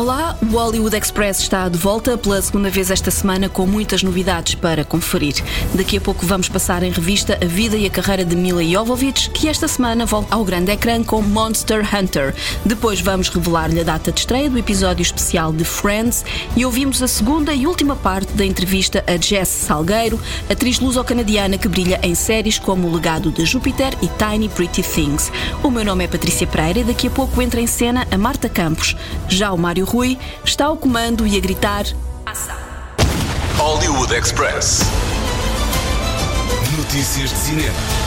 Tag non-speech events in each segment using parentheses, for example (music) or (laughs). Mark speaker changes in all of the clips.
Speaker 1: Olá, o Hollywood Express está de volta pela segunda vez esta semana com muitas novidades para conferir. Daqui a pouco vamos passar em revista a vida e a carreira de Mila Jovovich, que esta semana volta ao grande ecrã com Monster Hunter. Depois vamos revelar-lhe a data de estreia do episódio especial de Friends e ouvimos a segunda e última parte da entrevista a Jess Salgueiro, atriz luso-canadiana que brilha em séries como O Legado de Júpiter e Tiny Pretty Things. O meu nome é Patrícia Pereira e daqui a pouco entra em cena a Marta Campos. Já o Mário Rui está ao comando e a gritar Ação!
Speaker 2: Hollywood Express. Notícias de cinema.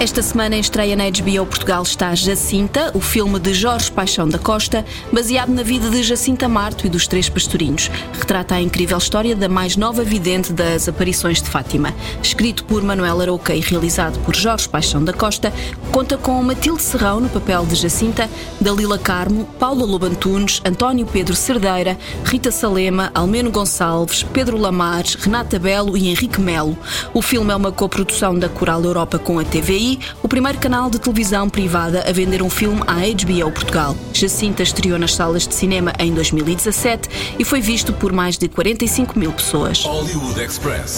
Speaker 1: Esta semana em estreia na HBO Portugal está Jacinta, o filme de Jorge Paixão da Costa, baseado na vida de Jacinta Marto e dos Três Pastorinhos. Retrata a incrível história da mais nova vidente das aparições de Fátima. Escrito por Manuel Arouca e realizado por Jorge Paixão da Costa, conta com Matilde Serrão no papel de Jacinta, Dalila Carmo, Paula Lobantunes, António Pedro Cerdeira, Rita Salema, Almeno Gonçalves, Pedro Lamares, Renata Belo e Henrique Melo. O filme é uma coprodução da Coral Europa com a TVI o primeiro canal de televisão privada a vender um filme à HBO Portugal. Jacinta estreou nas salas de cinema em 2017 e foi visto por mais de 45 mil pessoas.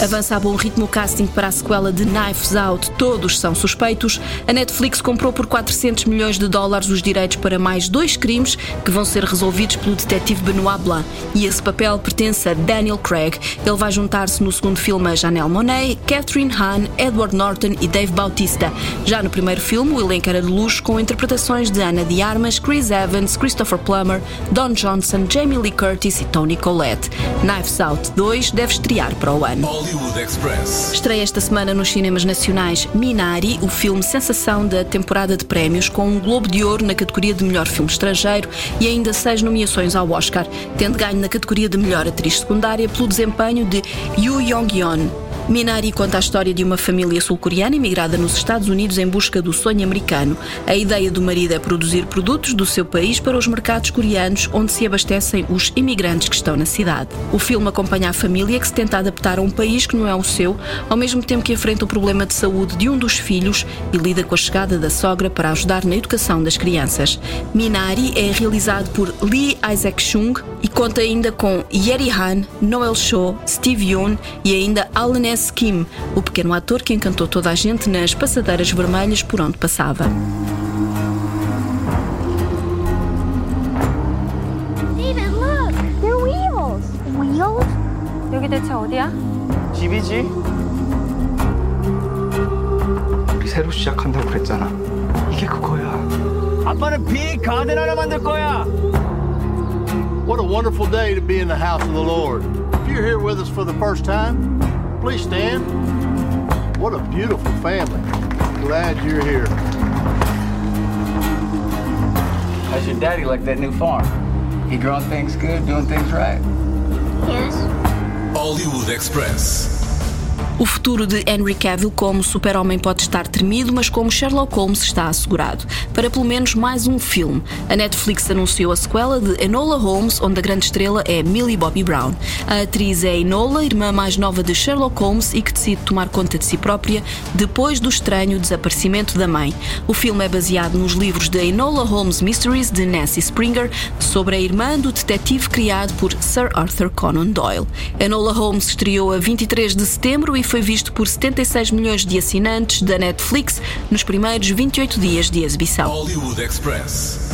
Speaker 1: Avança a bom ritmo o casting para a sequela de Knives Out, Todos São Suspeitos. A Netflix comprou por 400 milhões de dólares os direitos para mais dois crimes que vão ser resolvidos pelo detetive Benoit Blanc. E esse papel pertence a Daniel Craig. Ele vai juntar-se no segundo filme a Janelle Monáe, Catherine Hahn, Edward Norton e Dave Bautista. Já no primeiro filme, o elenco era de luxo com interpretações de Ana de Armas, Chris Evans, Christopher Plummer, Don Johnson, Jamie Lee Curtis e Tony Collette. Knives Out 2 deve estrear para o ano.
Speaker 2: Hollywood Express.
Speaker 1: Estreia esta semana nos cinemas nacionais Minari, o filme sensação da temporada de prémios, com um Globo de Ouro na categoria de melhor filme estrangeiro e ainda seis nomeações ao Oscar, tendo ganho na categoria de melhor atriz secundária pelo desempenho de Yoo Yong-yeon. Minari conta a história de uma família sul-coreana imigrada nos Estados Unidos em busca do sonho americano. A ideia do marido é produzir produtos do seu país para os mercados coreanos, onde se abastecem os imigrantes que estão na cidade. O filme acompanha a família que se tenta adaptar a um país que não é o seu, ao mesmo tempo que enfrenta o problema de saúde de um dos filhos e lida com a chegada da sogra para ajudar na educação das crianças. Minari é realizado por Lee Isaac Chung e conta ainda com Yeri Han, Noel Cho, Steve Yoon e ainda Alan S. Kim, o pequeno ator que encantou toda a gente nas passadeiras vermelhas por onde passava.
Speaker 3: David, look! They're wheels! Wheels?
Speaker 4: 여기 대체 어디야?
Speaker 5: 집이지. 우리 새로 시작한다고 그랬잖아. 이게 그거야. 아빠는 빅 가든 하나 만들 거야.
Speaker 6: What a wonderful day to be in the house of the Lord. If you're here with us for the first time, please stand. What a beautiful family. Glad you're here.
Speaker 7: How's your daddy like that new farm? He growing things good, doing things right?
Speaker 3: Yes.
Speaker 2: Hollywood Express.
Speaker 1: O futuro de Henry Cavill como super-homem pode estar tremido, mas como Sherlock Holmes está assegurado. Para pelo menos mais um filme. A Netflix anunciou a sequela de Enola Holmes, onde a grande estrela é Millie Bobby Brown. A atriz é Enola, irmã mais nova de Sherlock Holmes e que decide tomar conta de si própria depois do estranho desaparecimento da mãe. O filme é baseado nos livros de Enola Holmes Mysteries de Nancy Springer, sobre a irmã do detetive criado por Sir Arthur Conan Doyle. Enola Holmes estreou a 23 de setembro e foi visto por 76 milhões de assinantes da Netflix nos primeiros 28 dias de exibição.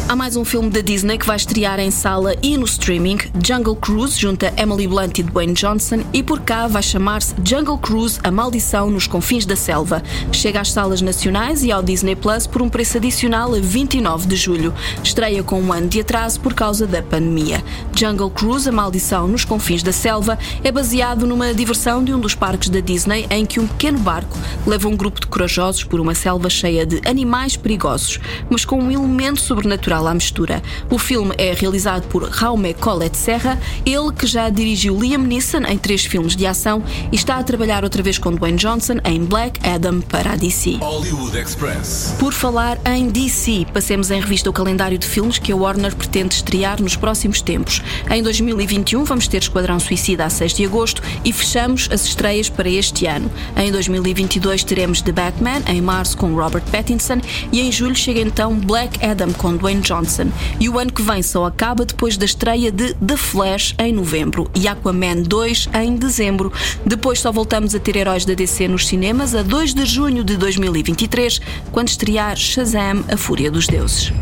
Speaker 1: Há mais um filme da Disney que vai estrear em sala e no streaming, Jungle Cruise, junto a Emily Blunt e Dwayne Johnson, e por cá vai chamar-se Jungle Cruise A Maldição nos Confins da Selva. Chega às salas nacionais e ao Disney Plus por um preço adicional a 29 de julho. Estreia com um ano de atraso por causa da pandemia. Jungle Cruise A Maldição nos Confins da Selva é baseado numa diversão de um dos parques da Disney Disney em que um pequeno barco leva um grupo de corajosos por uma selva cheia de animais perigosos, mas com um elemento sobrenatural à mistura. O filme é realizado por Jaume Colette Serra, ele que já dirigiu Liam Neeson em três filmes de ação e está a trabalhar outra vez com Dwayne Johnson em Black Adam para a DC.
Speaker 2: Hollywood Express.
Speaker 1: Por falar em DC, passemos em revista o calendário de filmes que a Warner pretende estrear nos próximos tempos. Em 2021 vamos ter Esquadrão Suicida a 6 de agosto e fechamos as estreias para este ano. Em 2022 teremos The Batman em março com Robert Pattinson e em julho chega então Black Adam com Dwayne Johnson. E o ano que vem só acaba depois da estreia de The Flash em novembro e Aquaman 2 em dezembro. Depois só voltamos a ter heróis da DC nos cinemas a 2 de junho de 2023, quando estrear Shazam, a Fúria dos Deuses.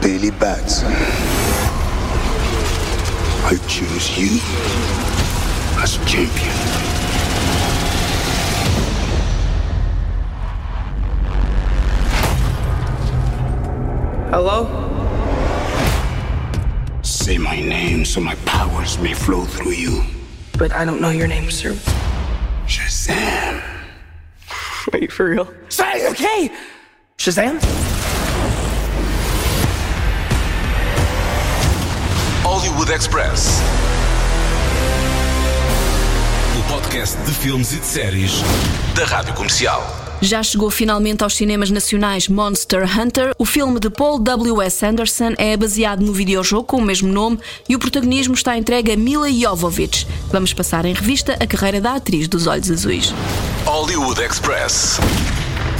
Speaker 4: Billy Batson. I choose you as champion.
Speaker 5: Hello?
Speaker 4: Say my name so my powers may flow through you.
Speaker 5: But I don't know your name, sir.
Speaker 4: Shazam. (laughs)
Speaker 5: Are you for real? Say, okay! Shazam?
Speaker 2: Hollywood Express. O podcast de filmes e de séries da Rádio Comercial.
Speaker 1: Já chegou finalmente aos cinemas nacionais Monster Hunter. O filme de Paul W.S. Anderson é baseado no videojogo com o mesmo nome e o protagonismo está entregue a Mila Jovovich. Vamos passar em revista a carreira da atriz dos Olhos Azuis.
Speaker 2: Hollywood Express.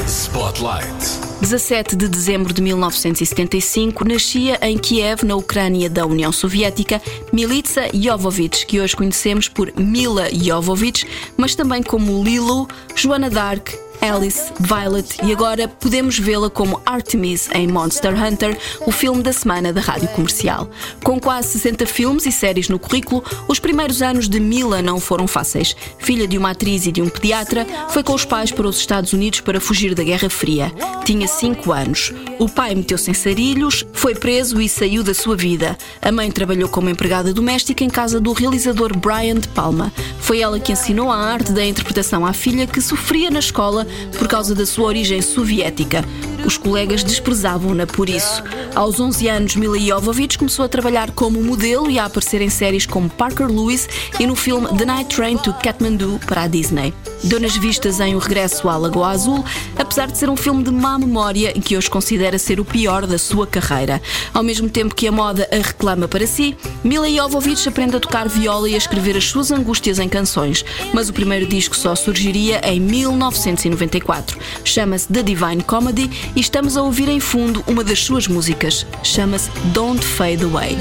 Speaker 2: Spotlight.
Speaker 1: 17 de dezembro de 1975, nascia em Kiev, na Ucrânia da União Soviética, Militsa Jovovich, que hoje conhecemos por Mila Jovovich, mas também como Lilo, Joana Dark, Alice, Violet e agora podemos vê-la como Artemis em Monster Hunter, o filme da semana da rádio comercial. Com quase 60 filmes e séries no currículo, os primeiros anos de Mila não foram fáceis. Filha de uma atriz e de um pediatra, foi com os pais para os Estados Unidos para fugir da Guerra Fria. Tinha 5 anos. O pai meteu-se em sarilhos, foi preso e saiu da sua vida. A mãe trabalhou como empregada doméstica em casa do realizador Brian De Palma. Foi ela que ensinou a arte da interpretação à filha que sofria na escola por causa da sua origem soviética. Os colegas desprezavam-na por isso. Aos 11 anos, Mila Jovovich começou a trabalhar como modelo e a aparecer em séries como Parker Lewis e no filme The Night Train to Kathmandu para a Disney. Deu nas vistas em O Regresso à Lagoa Azul, apesar de ser um filme de má memória e que hoje considera ser o pior da sua carreira. Ao mesmo tempo que a moda a reclama para si, Mila Jovovich aprende a tocar viola e a escrever as suas angústias em canções, mas o primeiro disco só surgiria em 1994. Chama-se The Divine Comedy e estamos a ouvir em fundo uma das suas músicas. Chama-se Don't Fade Away.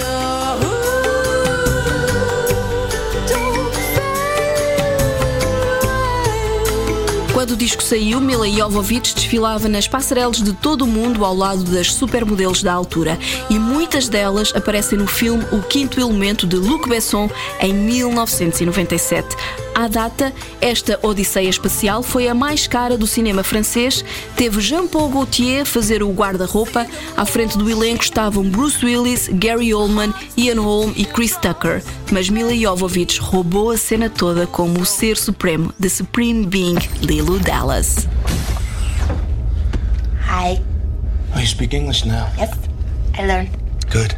Speaker 1: Quando o disco saiu, Mila Jovovich desfilava nas passarelas de todo o mundo ao lado das supermodelos da altura e muitas delas aparecem no filme O Quinto Elemento de Luc Besson em 1997. À data, esta Odisseia Espacial foi a mais cara do cinema francês. Teve Jean-Paul Gaultier fazer o guarda-roupa. À frente do elenco estavam Bruce Willis, Gary Oldman, Ian Holm e Chris Tucker. Mas Mila Jovovich roubou a cena toda como o ser supremo, The Supreme Being, Lilo Dallas.
Speaker 3: Hi.
Speaker 4: Oh, you speak English now.
Speaker 3: Yes, I learned.
Speaker 4: Good.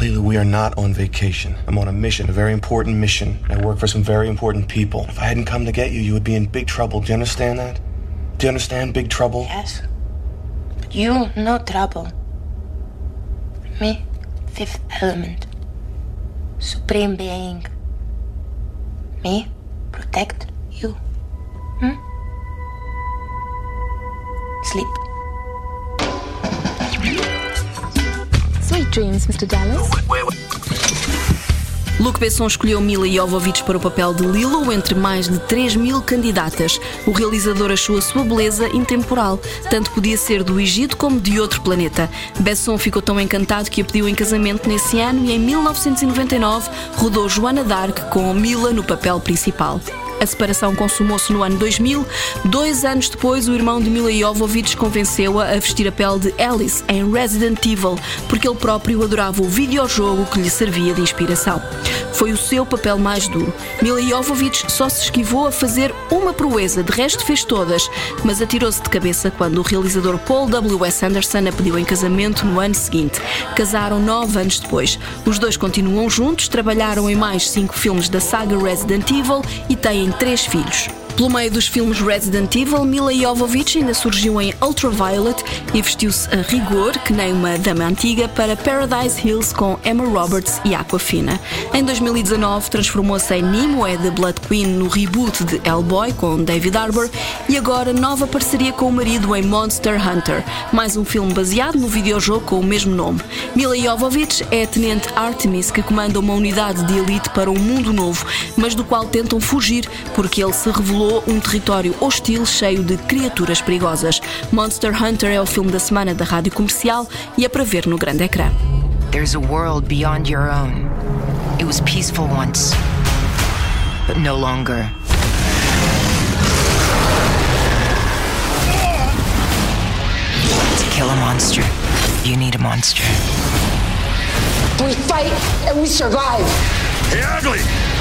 Speaker 4: Leela, we are not on vacation. I'm on a mission, a very important mission. I work for some very important people. If I hadn't come to get you, you would be in big trouble. Do you understand that? Do you understand big trouble?
Speaker 3: Yes. But you, no trouble. Me, fifth element. Supreme being. Me, protect Sleep.
Speaker 8: Sweet dreams, Mr. Dallas.
Speaker 1: Luc Besson escolheu Mila Jovovich para o papel de Lilo entre mais de 3 mil candidatas. O realizador achou a sua beleza intemporal, tanto podia ser do Egito como de outro planeta. Besson ficou tão encantado que a pediu em casamento nesse ano e em 1999 rodou Joana d'Arc com Mila no papel principal. A separação consumou-se no ano 2000. Dois anos depois, o irmão de Mila Jovovich convenceu-a a vestir a pele de Alice em Resident Evil, porque ele próprio adorava o videojogo que lhe servia de inspiração. Foi o seu papel mais duro. Mila Jovovich só se esquivou a fazer uma proeza, de resto fez todas, mas atirou-se de cabeça quando o realizador Paul W.S. Anderson a pediu em casamento no ano seguinte. Casaram nove anos depois. Os dois continuam juntos, trabalharam em mais cinco filmes da saga Resident Evil e têm três filhos. Pelo meio dos filmes Resident Evil, Mila Jovovich ainda surgiu em Ultraviolet e vestiu-se a rigor, que nem uma dama antiga, para Paradise Hills com Emma Roberts e Aquafina. Em 2019, transformou-se em Nimue The Blood Queen no reboot de Hellboy com David Harbour e agora nova parceria com o marido em Monster Hunter, mais um filme baseado no videojogo com o mesmo nome. Mila Jovovich é a tenente Artemis que comanda uma unidade de elite para um mundo novo, mas do qual tentam fugir porque ele se revelou um território hostil cheio de criaturas perigosas. Monster Hunter é o filme da semana da rádio comercial e é para ver no grande ecrã.
Speaker 8: There's a world beyond your own. It was peaceful once, but no longer. To kill a monster, you need a monster.
Speaker 9: We fight and we survive.
Speaker 10: Hey, ugly!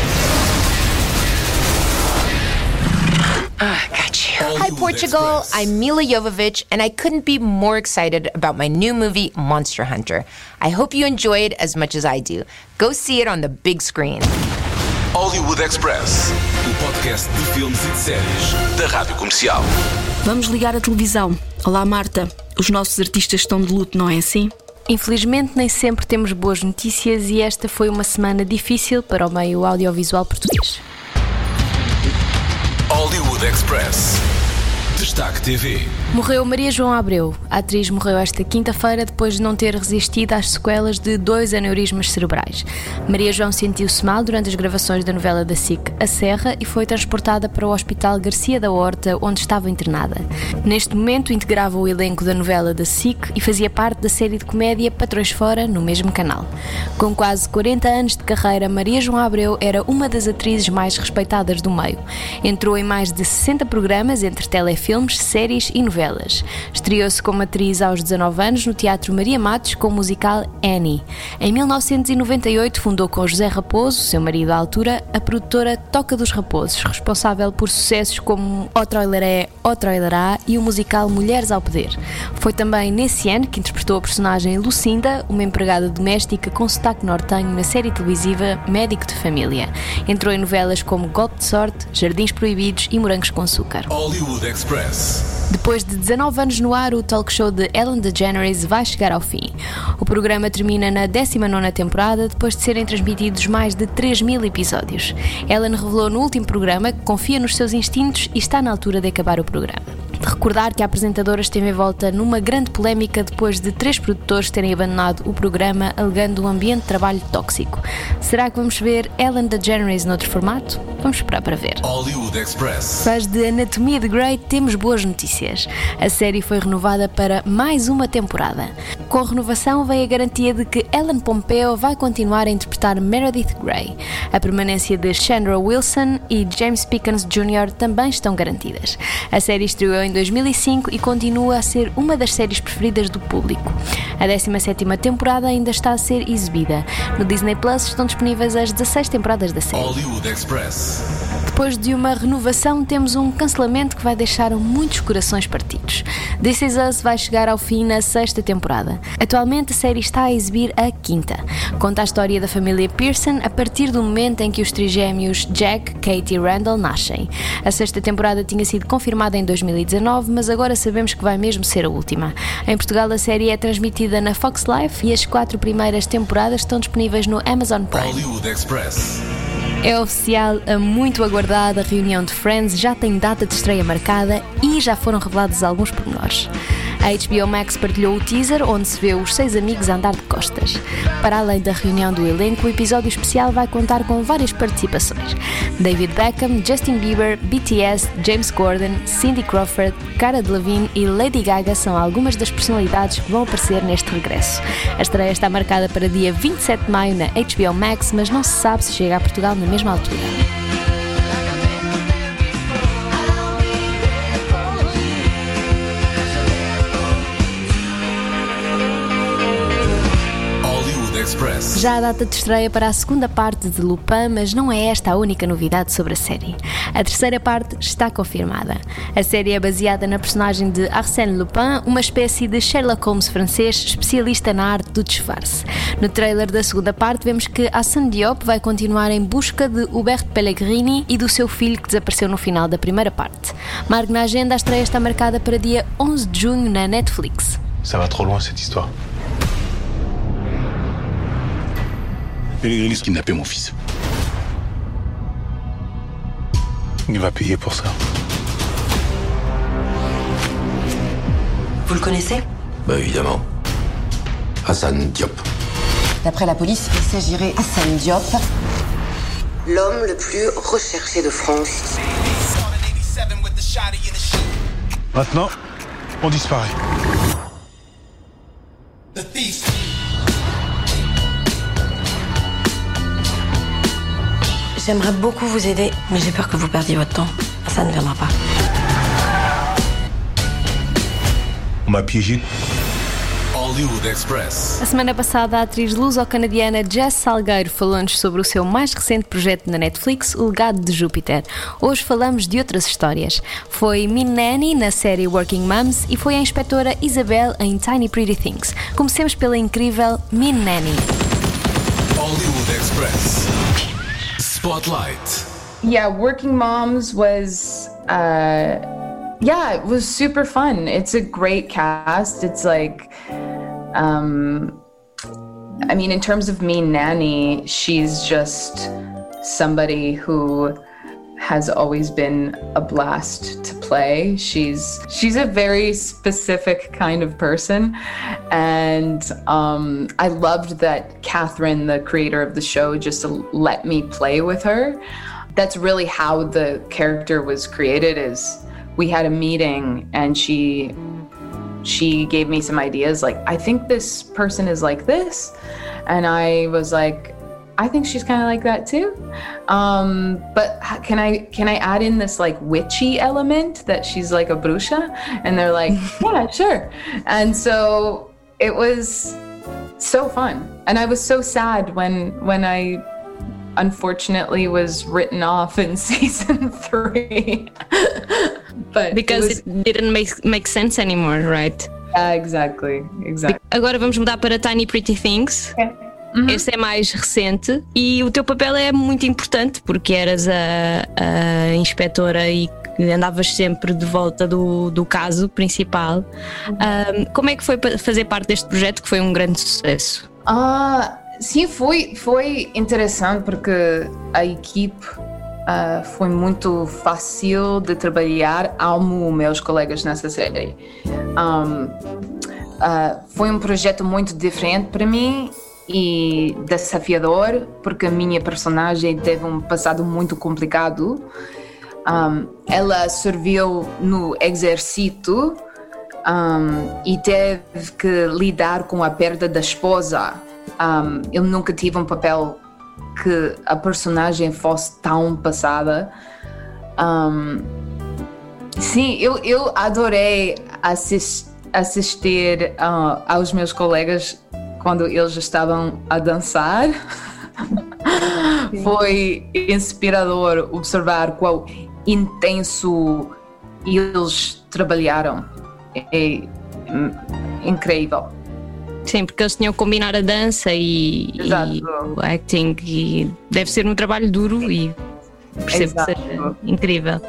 Speaker 8: Ah, got you.
Speaker 3: Hi, Portugal. I'm Mila Jovovich, and I couldn't be more excited about my new movie, Monster Hunter. I hope you enjoy it as much as I do. Go see it on the big screen.
Speaker 2: Hollywood Express, o podcast de filmes e de séries da Rádio Comercial.
Speaker 1: Vamos ligar a televisão. Olá, Marta. Os nossos artistas estão de luto, não é assim?
Speaker 11: Infelizmente, nem sempre temos boas notícias e esta foi uma semana difícil para o meio audiovisual português.
Speaker 2: Express. Destaque TV.
Speaker 11: Morreu Maria João Abreu. A atriz morreu esta quinta-feira depois de não ter resistido às sequelas de dois aneurismas cerebrais. Maria João sentiu-se mal durante as gravações da novela da SIC A Serra e foi transportada para o Hospital Garcia da Horta, onde estava internada. Neste momento integrava o elenco da novela da SIC e fazia parte da série de comédia Patrões Fora, no mesmo canal. Com quase 40 anos de carreira, Maria João Abreu era uma das atrizes mais respeitadas do meio. Entrou em mais de 60 programas entre telefilmes, séries e novelas. Estreou-se como atriz aos 19 anos no Teatro Maria Matos com o musical Annie. Em 1998 fundou com José Raposo, seu marido à altura, a produtora Toca dos Raposos, responsável por sucessos como O Troileré, O Troilerá e o musical Mulheres ao Poder. Foi também nesse ano que interpretou a personagem Lucinda, uma empregada doméstica com sotaque nortenho na série televisiva Médico de Família. Entrou em novelas como Golpe de Sorte, Jardins Proibidos e Morangos com Açúcar.
Speaker 2: Hollywood Express.
Speaker 11: Depois de 19 anos no ar, o talk show de Ellen DeGeneres vai chegar ao fim. O programa termina na 19ª temporada, depois de serem transmitidos mais de 3 mil episódios. Ellen revelou no último programa que confia nos seus instintos e está na altura de acabar o programa. De recordar que a apresentadora esteve envolta numa grande polémica depois de três produtores terem abandonado o programa alegando um ambiente de trabalho tóxico. Será que vamos ver Ellen DeGeneres noutro formato? Vamos esperar para ver.
Speaker 2: Hollywood Express.
Speaker 11: Fãs de Anatomia de Grey, temos boas notícias. A série foi renovada para mais uma temporada. Com a renovação vem a garantia de que Ellen Pompeo vai continuar a interpretar Meredith Grey. A permanência de Chandra Wilson e James Pickens Jr. também estão garantidas. A série estreou em 2005 e continua a ser uma das séries preferidas do público. A 17ª temporada ainda está a ser exibida. No Disney Plus estão disponíveis as 16 temporadas da série. Depois de uma renovação, temos um cancelamento que vai deixar muitos corações partidos. This Is Us vai chegar ao fim na sexta temporada. Atualmente a série está a exibir a quinta. Conta a história da família Pearson a partir do momento em que os trigêmeos Jack, Kate e Randall nascem. A sexta temporada tinha sido confirmada em 2019, mas agora sabemos que vai mesmo ser a última. Em Portugal a série é transmitida na Fox Life e as quatro primeiras temporadas estão disponíveis no Amazon Prime. É oficial, a muito aguardada reunião de Friends já tem data de estreia marcada e já foram revelados alguns pormenores. A HBO Max partilhou o teaser onde se vê os seis amigos a andar de costas. Para além da reunião do elenco, o episódio especial vai contar com várias participações. David Beckham, Justin Bieber, BTS, James Corden, Cindy Crawford, Cara Delevingne e Lady Gaga são algumas das personalidades que vão aparecer neste regresso. A estreia está marcada para dia 27 de maio na HBO Max, mas não se sabe se chega a Portugal na mesma altura.
Speaker 2: Express.
Speaker 11: Já a data de estreia para a segunda parte de Lupin, mas não é esta a única novidade sobre a série. A terceira parte está confirmada. A série é baseada na personagem de Arsène Lupin, uma espécie de Sherlock Holmes francês especialista na arte do disfarce. No trailer da segunda parte vemos que Hassan Diop vai continuar em busca de Hubert Pellegrini e do seu filho que desapareceu no final da primeira parte. Marque na agenda, a estreia está marcada para dia 11 de junho na Netflix.
Speaker 12: Ça va trop loin cette histoire.
Speaker 13: Pellegrini a kidnappé mon fils.
Speaker 12: Il va payer pour ça.
Speaker 9: Vous le connaissez?
Speaker 13: Bah évidemment. Hassan Diop.
Speaker 9: D'après la police, il s'agirait Hassan Diop, l'homme le plus recherché de France.
Speaker 12: Maintenant, on disparaît.
Speaker 9: J'aimerais beaucoup vous aider, mais j'ai peur que vous perdiez votre temps. Ça ne viendra pas.
Speaker 12: On m'a piégé.
Speaker 2: Hollywood Express.
Speaker 11: A semana passada, a atriz luso-canadiana Jess Salgueiro falou-nos sobre o seu mais recente projeto na Netflix, O Legado de Júpiter. Hoje falamos de outras histórias. Foi Min Nanny na série Working Moms e foi a inspetora Isabel em Tiny Pretty Things. Comecemos pela incrível Min Nanny.
Speaker 2: Hollywood Express. Spotlight.
Speaker 14: Yeah, Working Moms was uh yeah, it was super fun. It's a great cast. It's like um I mean in terms of me nanny, she's just somebody who has always been a blast to play. She's she's a very specific kind of person, and um, I loved that Catherine, the creator of the show, just let me play with her. That's really how the character was created. Is we had a meeting and she she gave me some ideas like I think this person is like this, and I was like I think she's kind of like that too. Um, but can I can I add in this like witchy element that she's like a bruxa? And they're like, (laughs) yeah, sure. And so it was so fun, and I was so sad when when I unfortunately was written off in (laughs) season three. (laughs) but
Speaker 15: Because
Speaker 14: it, was,
Speaker 15: it didn't make, make sense anymore, right?
Speaker 14: yeah, exactly, exactly.
Speaker 15: Agora vamos mudar para Tiny Pretty Things. Esse é mais recente e o teu papel é muito importante porque eras a, a inspetora e andavas sempre de volta do, do caso principal. Ahm, como é que foi fazer parte deste projeto que foi um grande sucesso?
Speaker 14: Ah, sim, foi, foi interessante porque a equipe ah, foi muito fácil de trabalhar. Amo meus colegas nessa série. Um, ah, foi um projeto muito diferente para mim e desafiador porque a minha personagem teve um passado muito complicado. Um, ela serviu no exército um, e teve que lidar com a perda da esposa. Um, eu nunca tive um papel que a personagem fosse tão passada. Sim, eu, eu adorei assis- assistir ah, aos meus colegas quando eles estavam a dançar. Foi inspirador observar quão intenso eles trabalharam. É incrível.
Speaker 15: Sim, porque eles tinham que combinar a dança e, e o acting e deve ser um trabalho duro e percebo que seja incrível.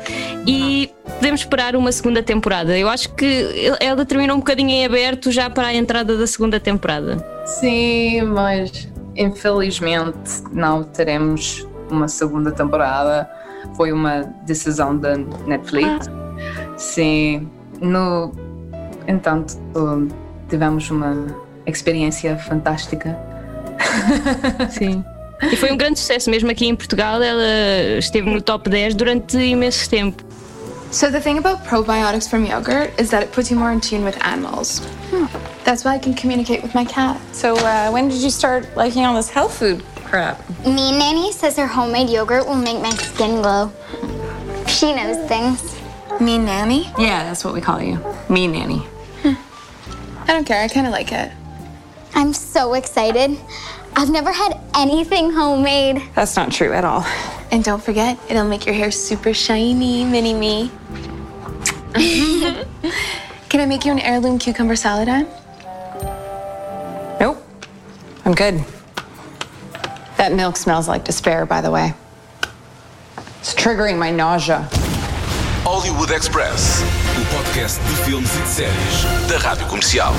Speaker 15: E podemos esperar uma segunda temporada. Eu acho que ela terminou um bocadinho em aberto já para a entrada da segunda temporada.
Speaker 14: Sim, mas infelizmente não teremos uma segunda temporada. Foi uma decisão da Netflix. Sim, no entanto tivemos uma experiência fantástica. (laughs)
Speaker 15: Sim. E foi um grande sucesso, mesmo aqui em Portugal. Ela esteve no top 10 durante imenso tempo.
Speaker 16: So the thing about probiotics from yogurt is that it puts you more in tune with animals. That's why I can communicate with my cat.
Speaker 17: So, uh, when did you start liking all this health food crap?
Speaker 18: Me Nanny says her homemade yogurt will make my skin glow. She knows things.
Speaker 16: Me nanny?
Speaker 17: Yeah, that's what we call you. Me nanny.
Speaker 16: I don't care. I kind of like it.
Speaker 18: I'm so excited. I've never had anything homemade.
Speaker 19: That's not true at all.
Speaker 16: And don't forget, it'll make your hair super shiny, mini me. (laughs) (laughs) Can I make you an heirloom cucumber salad, Anne?
Speaker 19: I'm good. That milk smells like despair, by the way. It's triggering my nausea.
Speaker 2: Hollywood Express, o podcast de filmes e de séries da Rádio Comercial.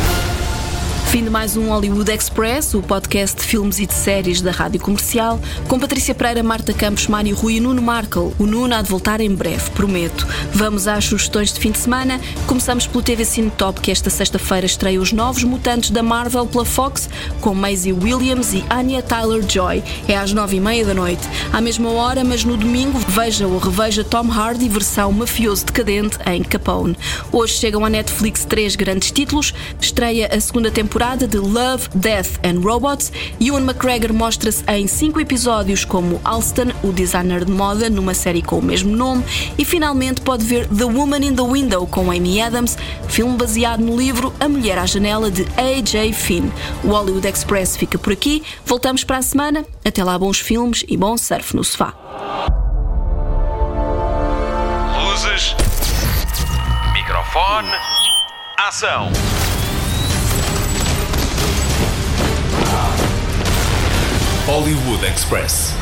Speaker 1: Fim de mais um Hollywood Express, o podcast de filmes e de séries da Rádio Comercial, com Patrícia Pereira, Marta Campos, Mário Rui e Nuno Markle. O Nuno há de voltar em breve, prometo. Vamos às sugestões de fim de semana. Começamos pelo TV Cine Top, que esta sexta-feira estreia os novos mutantes da Marvel pela Fox, com Maisie Williams e Anya Tyler-Joy. É às nove e meia da noite. À mesma hora, mas no domingo, veja ou reveja Tom Hardy, versão mafioso decadente em Capone. Hoje chegam à Netflix três grandes títulos. Estreia a segunda temporada de Love, Death and Robots. Ewan McGregor mostra-se em cinco episódios como Alston, o designer de moda, numa série com o mesmo nome. E finalmente pode ver The Woman in the Window com Amy Adams, filme baseado no livro A Mulher à Janela de A.J. Finn. O Hollywood Express fica por aqui. Voltamos para a semana. Até lá, bons filmes e bom surf no sofá.
Speaker 10: Luzes. Microfone. Ação.
Speaker 2: Hollywood Express.